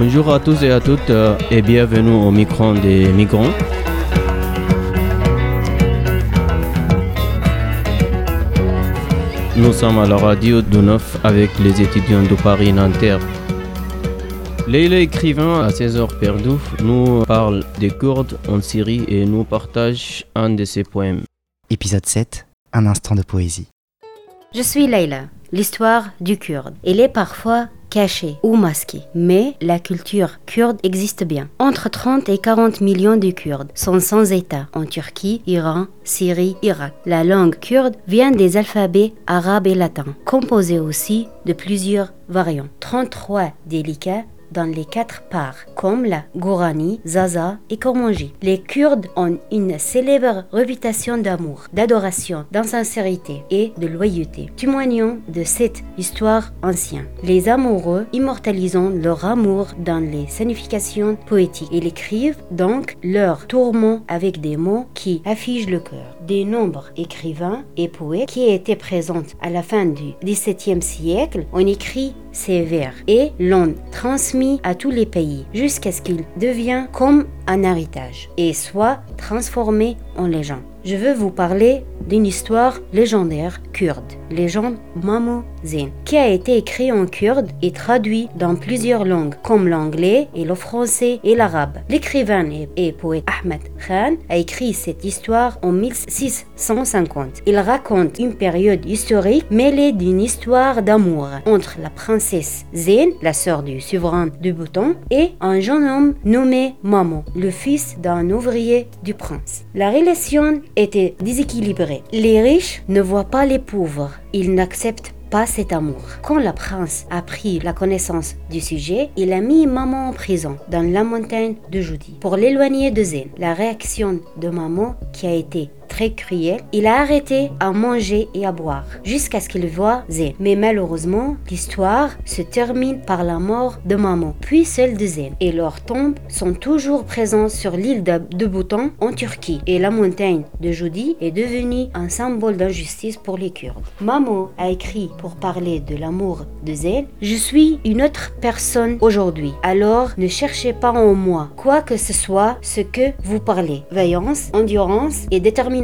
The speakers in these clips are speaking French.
Bonjour à tous et à toutes euh, et bienvenue au micro des migrants. Nous sommes à la radio de Neuf avec les étudiants de Paris Nanterre. Leila écrivain à 16 heures perdues nous parle des Kurdes en Syrie et nous partage un de ses poèmes. Épisode 7, un instant de poésie. Je suis Leila, l'histoire du Kurde. Elle est parfois cachée ou masquée, mais la culture kurde existe bien. Entre 30 et 40 millions de Kurdes sont sans État en Turquie, Iran, Syrie, Irak. La langue kurde vient des alphabets arabes et latins, composés aussi de plusieurs variantes. 33 délicats dans les quatre parts, comme la Gourani, Zaza et Kormanji. Les Kurdes ont une célèbre réputation d'amour, d'adoration, d'insincérité et de loyauté, témoignant de cette histoire ancienne. Les amoureux immortalisant leur amour dans les significations poétiques. Ils écrivent donc leur tourment avec des mots qui affichent le cœur. Des nombres écrivains et poètes qui étaient présents à la fin du XVIIe siècle ont écrit vers et l'ont transmis à tous les pays jusqu'à ce qu'il devienne comme un héritage et soit transformé en légende. Je veux vous parler d'une histoire légendaire kurde, légende Mamo Zain, qui a été écrite en kurde et traduit dans plusieurs langues comme l'anglais et le français et l'arabe. L'écrivain et, poète Ahmed Khan a écrit cette histoire en 1650. Il raconte une période historique mêlée d'une histoire d'amour entre la princesse Zain, la sœur du souverain du Bhoutan, et un jeune homme nommé Mamo, le fils d'un ouvrier du prince. La relation était déséquilibrée. Les riches ne voient pas les pauvres. Ils n'acceptent pas cet amour. Quand la prince a pris la connaissance du sujet, il a mis maman en prison dans la montagne de Judi pour l'éloigner de Zen. La réaction de maman qui a été très cruel, il a arrêté à manger et à boire jusqu'à ce qu'il voit Zen. Mais malheureusement, l'histoire se termine par la mort de maman, puis celle de Zen. Et leurs tombes sont toujours présentes sur l'île de Bhoutan en Turquie. Et la montagne de Jodi est devenue un symbole d'injustice pour les Kurdes. Maman a écrit pour parler de l'amour de Zen Je suis une autre personne aujourd'hui. Alors ne cherchez pas en moi quoi que ce soit ce que vous parlez. Vaillance, endurance et détermination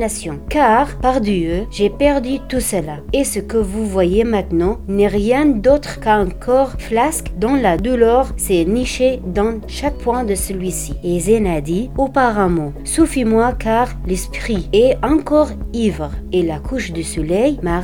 car, par Dieu, j'ai perdu tout cela. Et ce que vous voyez maintenant n'est rien d'autre qu'un corps flasque dont la douleur s'est nichée dans chaque point de celui-ci. Et Zén a dit, auparavant, suffis-moi car l'esprit est encore ivre et la couche du soleil m'a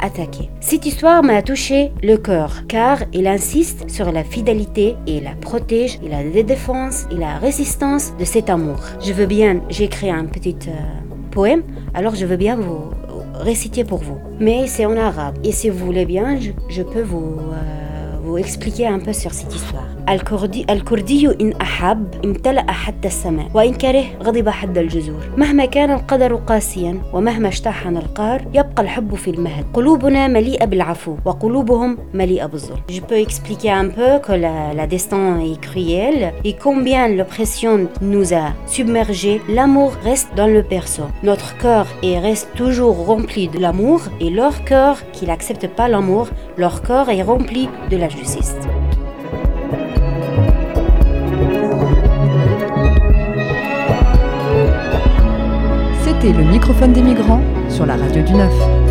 attaqué. Cette histoire m'a touché le cœur car il insiste sur la fidélité et la protège et la défense et la résistance de cet amour. Je veux bien, j'écris un petit... Euh, poème, alors je veux bien vous réciter pour vous. Mais c'est en arabe. Et si vous voulez bien, je, peux vous, euh, vous expliquer un peu sur cette histoire. الكردي, الكردي إن أحب امتلأ حتى السماء وإن كره غضب حد الجذور مهما كان القدر قاسيا ومهما اشتحن القار يبقى الحب في المهد قلوبنا مليئة بالعفو وقلوبهم مليئة بالظلم Je peux expliquer un peu que la, la destin est cruel et combien l'oppression nous a submergés, l'amour reste dans le perso. Notre cœur est reste toujours rempli de l'amour et leur cœur qui n'accepte pas l'amour, leur cœur est rempli de la justice. le microphone des migrants sur la radio du 9.